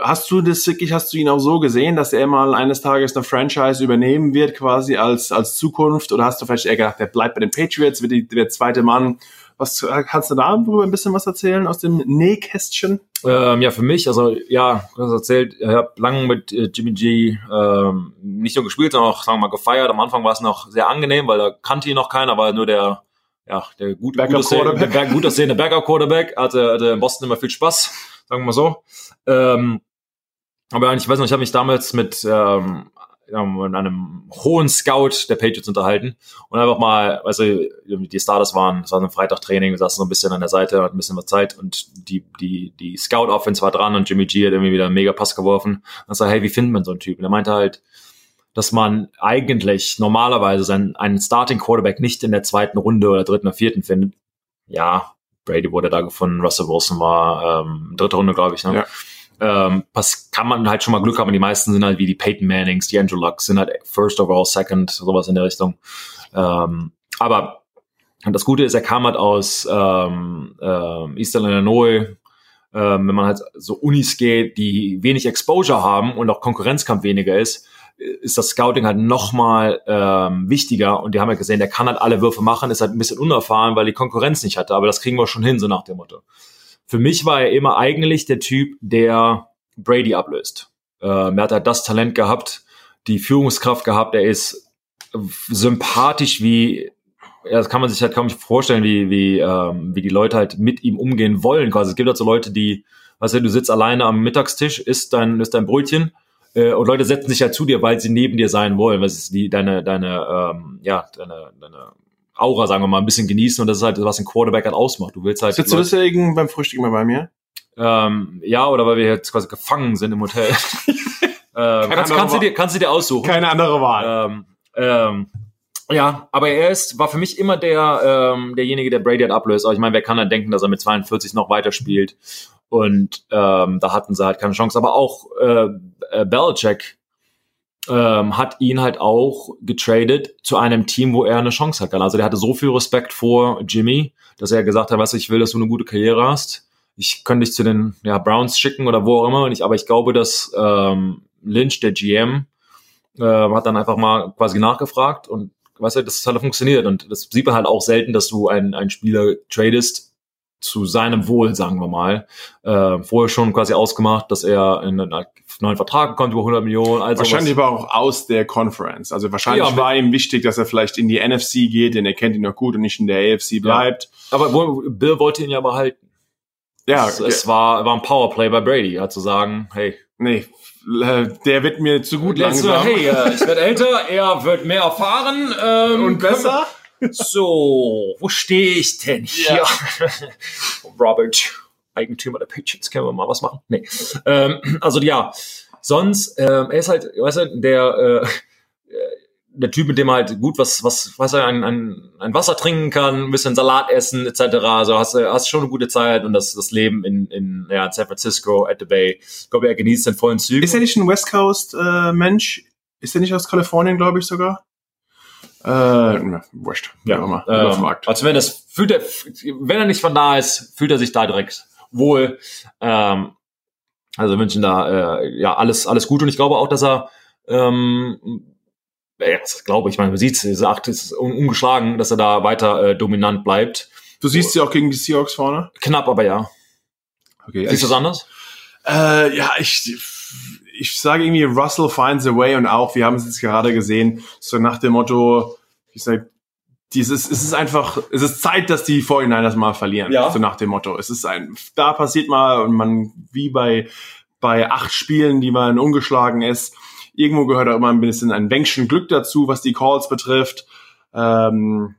hast du das wirklich, hast du ihn auch so gesehen, dass er mal eines Tages eine Franchise übernehmen wird, quasi als, als Zukunft? Oder hast du vielleicht eher gedacht, der bleibt bei den Patriots, wird die, der zweite Mann Was kannst du da ein bisschen was erzählen aus dem Nähkästchen? Ähm, ja, für mich, also ja, du hast erzählt, ich habe lange mit äh, Jimmy G ähm, nicht nur gespielt, sondern auch, sagen wir mal, gefeiert. Am Anfang war es noch sehr angenehm, weil da kannte ihn noch keiner, war nur der, ja, der gut, gut, aussehende, der gut aussehende Backup-Quarterback. Hatte, hatte in Boston immer viel Spaß, sagen wir mal so. Ähm, aber ich weiß noch, ich habe mich damals mit ähm, einem hohen Scout der Patriots unterhalten und einfach mal, also die Starters waren, es war so ein Freitagtraining, wir saßen so ein bisschen an der Seite, hatten ein bisschen was Zeit und die, die, die Scout-Offense war dran und Jimmy G hat irgendwie wieder einen mega Pass geworfen. Und ich sag, hey, wie findet man so einen Typen? Er meinte halt, dass man eigentlich normalerweise seinen, einen Starting Quarterback nicht in der zweiten Runde oder dritten oder vierten findet. Ja, Brady wurde da gefunden, Russell Wilson war ähm, dritte Runde, glaube ich. Ne? Ja ähm, was kann man halt schon mal Glück haben. Die meisten sind halt wie die Peyton Mannings, die Andrew Luck, sind halt First overall, Second, sowas in der Richtung. Ähm, aber das Gute ist, er kam halt aus ähm, äh, Eastern Illinois, ähm, wenn man halt so Unis geht, die wenig Exposure haben und auch Konkurrenzkampf weniger ist, ist das Scouting halt nochmal ähm, wichtiger und die haben ja halt gesehen, der kann halt alle Würfe machen, ist halt ein bisschen unerfahren, weil die Konkurrenz nicht hatte, aber das kriegen wir schon hin, so nach dem Motto. Für mich war er immer eigentlich der Typ, der Brady ablöst. Ähm, er hat halt das Talent gehabt, die Führungskraft gehabt. Er ist sympathisch wie, ja, das kann man sich halt kaum vorstellen, wie, wie, ähm, wie die Leute halt mit ihm umgehen wollen. Quasi. Es gibt halt so Leute, die, weißt du, du sitzt alleine am Mittagstisch, isst dein, isst dein Brötchen äh, und Leute setzen sich halt zu dir, weil sie neben dir sein wollen. Was ist die, deine, deine, ähm, ja, deine, deine Aura, sagen wir mal, ein bisschen genießen und das ist halt, was ein Quarterback halt ausmacht. Du willst halt. Sitzt du deswegen beim Frühstück immer bei mir? Ähm, ja, oder weil wir jetzt quasi gefangen sind im Hotel. ähm, kannst, kannst, du dir, kannst du dir aussuchen. Keine andere Wahl. Ähm, ähm, ja, aber er ist, war für mich immer der, ähm, derjenige, der Brady hat ablöst. Aber ich meine, wer kann dann denken, dass er mit 42 noch weiterspielt? Und ähm, da hatten sie halt keine Chance. Aber auch äh, äh, Belichick ähm, hat ihn halt auch getradet zu einem Team, wo er eine Chance hat. Also der hatte so viel Respekt vor Jimmy, dass er gesagt hat, was ich will, dass du eine gute Karriere hast. Ich könnte dich zu den ja, Browns schicken oder wo auch immer. Ich, aber ich glaube, dass ähm, Lynch, der GM, äh, hat dann einfach mal quasi nachgefragt und weißt du, das hat funktioniert. Und das sieht man halt auch selten, dass du einen, einen Spieler tradest, zu seinem Wohl, sagen wir mal, äh, vorher schon quasi ausgemacht, dass er in einen neuen Vertrag kommt über 100 Millionen. Also wahrscheinlich aber auch aus der Conference. Also wahrscheinlich ja, war ihm wichtig, dass er vielleicht in die NFC geht, denn er kennt ihn noch gut und nicht in der AFC bleibt. Ja. Aber Bill wollte ihn ja behalten. Ja, es, es war, war ein Powerplay bei Brady, ja, zu sagen, hey. Nee, äh, der wird mir zu gut langsam. hey, äh, ich werde älter, er wird mehr erfahren. Ähm, und besser? So, wo stehe ich denn hier? Ja. Robert, Eigentümer der Patriots, können wir mal was machen? Nee. Ähm, also ja, sonst, ähm, er ist halt, weißt du, der, äh, der Typ, mit dem halt gut was, was, was er, ein, ein, ein Wasser trinken kann, ein bisschen Salat essen, etc. Also hast du hast schon eine gute Zeit und das, das Leben in, in, ja, San Francisco, at the Bay. Ich glaube, er genießt den vollen Zügen. Ist er nicht ein West Coast äh, Mensch? Ist er nicht aus Kalifornien, glaube ich sogar? Äh, wurscht. Ja, immer. Ähm, also wenn das fühlt er, wenn er nicht von da ist, fühlt er sich da direkt wohl. Ähm, also wünschen da äh, ja alles alles gut und ich glaube auch, dass er ähm, ja, das glaube ich, meine, man sieht es, acht ist ungeschlagen, dass er da weiter äh, dominant bleibt. Du siehst sie auch gegen die Seahawks vorne? Knapp, aber ja. Okay. Siehst du das anders? Äh, ja, ich ich sage irgendwie, Russell finds a way und auch, wir haben es jetzt gerade gesehen, so nach dem Motto, ich sage, dieses, es ist einfach, es ist Zeit, dass die 49ers mal verlieren. Ja. So nach dem Motto. Es ist ein, da passiert mal und man, wie bei, bei acht Spielen, die man ungeschlagen ist, irgendwo gehört auch immer ein bisschen ein Wänkchen Glück dazu, was die Calls betrifft. Ähm,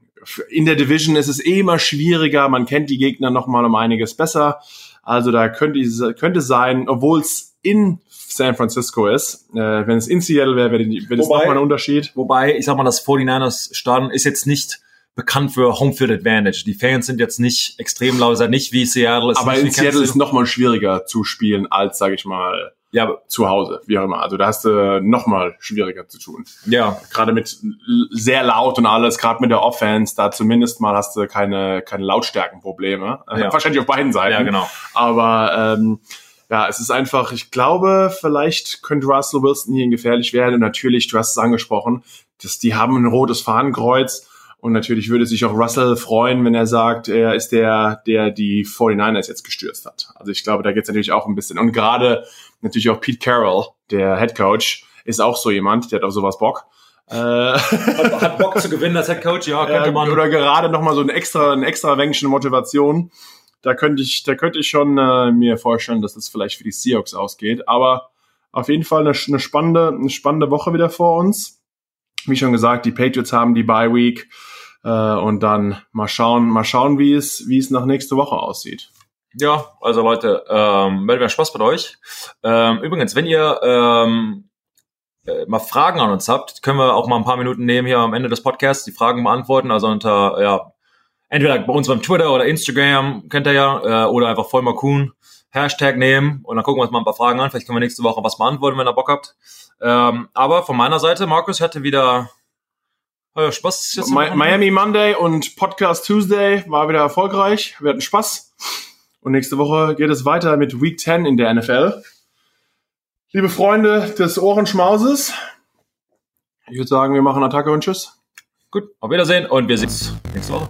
in der Division ist es eh immer schwieriger, man kennt die Gegner noch mal um einiges besser. Also da könnte, könnte sein, obwohl es in San Francisco ist. Äh, wenn es in Seattle wäre, wäre, wäre das nochmal ein Unterschied. Wobei, ich sag mal, das 49ers Stadion ist jetzt nicht bekannt für Homefield Advantage. Die Fans sind jetzt nicht extrem ist nicht wie Seattle. Ist Aber in Seattle ist nochmal schwieriger zu spielen als, sage ich mal, ja, zu Hause, wie auch immer. Also da hast du nochmal schwieriger zu tun. Ja. Gerade mit sehr laut und alles, gerade mit der Offense, da zumindest mal hast du keine, keine Lautstärkenprobleme. Ja. Wahrscheinlich auf beiden Seiten. Ja, genau. Aber ähm, ja, es ist einfach, ich glaube, vielleicht könnte Russell Wilson hier gefährlich werden. Und natürlich, du hast es angesprochen, dass die haben ein rotes Fahnenkreuz Und natürlich würde sich auch Russell freuen, wenn er sagt, er ist der, der die 49ers jetzt gestürzt hat. Also ich glaube, da geht es natürlich auch ein bisschen. Und gerade natürlich auch Pete Carroll, der Head Coach, ist auch so jemand, der hat auf sowas Bock. Äh, hat Bock zu gewinnen als Head Coach, ja, könnte man. Oder gerade nochmal so eine extra, eine extra Wänkchen Motivation. Da könnte ich, da könnte ich schon äh, mir vorstellen, dass das vielleicht für die Seahawks ausgeht. Aber auf jeden Fall eine, eine spannende, eine spannende Woche wieder vor uns. Wie schon gesagt, die Patriots haben die Bye Week. Äh, und dann mal schauen, mal schauen, wie es, wie es nach nächste Woche aussieht. Ja, also Leute, ähm, wir Spaß mit euch. Ähm, übrigens, wenn ihr ähm, äh, mal Fragen an uns habt, können wir auch mal ein paar Minuten nehmen hier am Ende des Podcasts, die Fragen beantworten. Also unter, ja, entweder bei uns beim Twitter oder Instagram, kennt ihr ja, äh, oder einfach voll Kuhn Hashtag nehmen und dann gucken wir uns mal ein paar Fragen an. Vielleicht können wir nächste Woche was beantworten, wenn ihr Bock habt. Ähm, aber von meiner Seite, Markus hatte wieder äh, Spaß. Jetzt Miami Monday und Podcast Tuesday war wieder erfolgreich. Wir hatten Spaß. Und nächste Woche geht es weiter mit Week 10 in der NFL. Liebe Freunde des Ohrenschmauses, ich würde sagen, wir machen Attacke und Tschüss. Gut, auf Wiedersehen und wir sehen uns nächste Woche.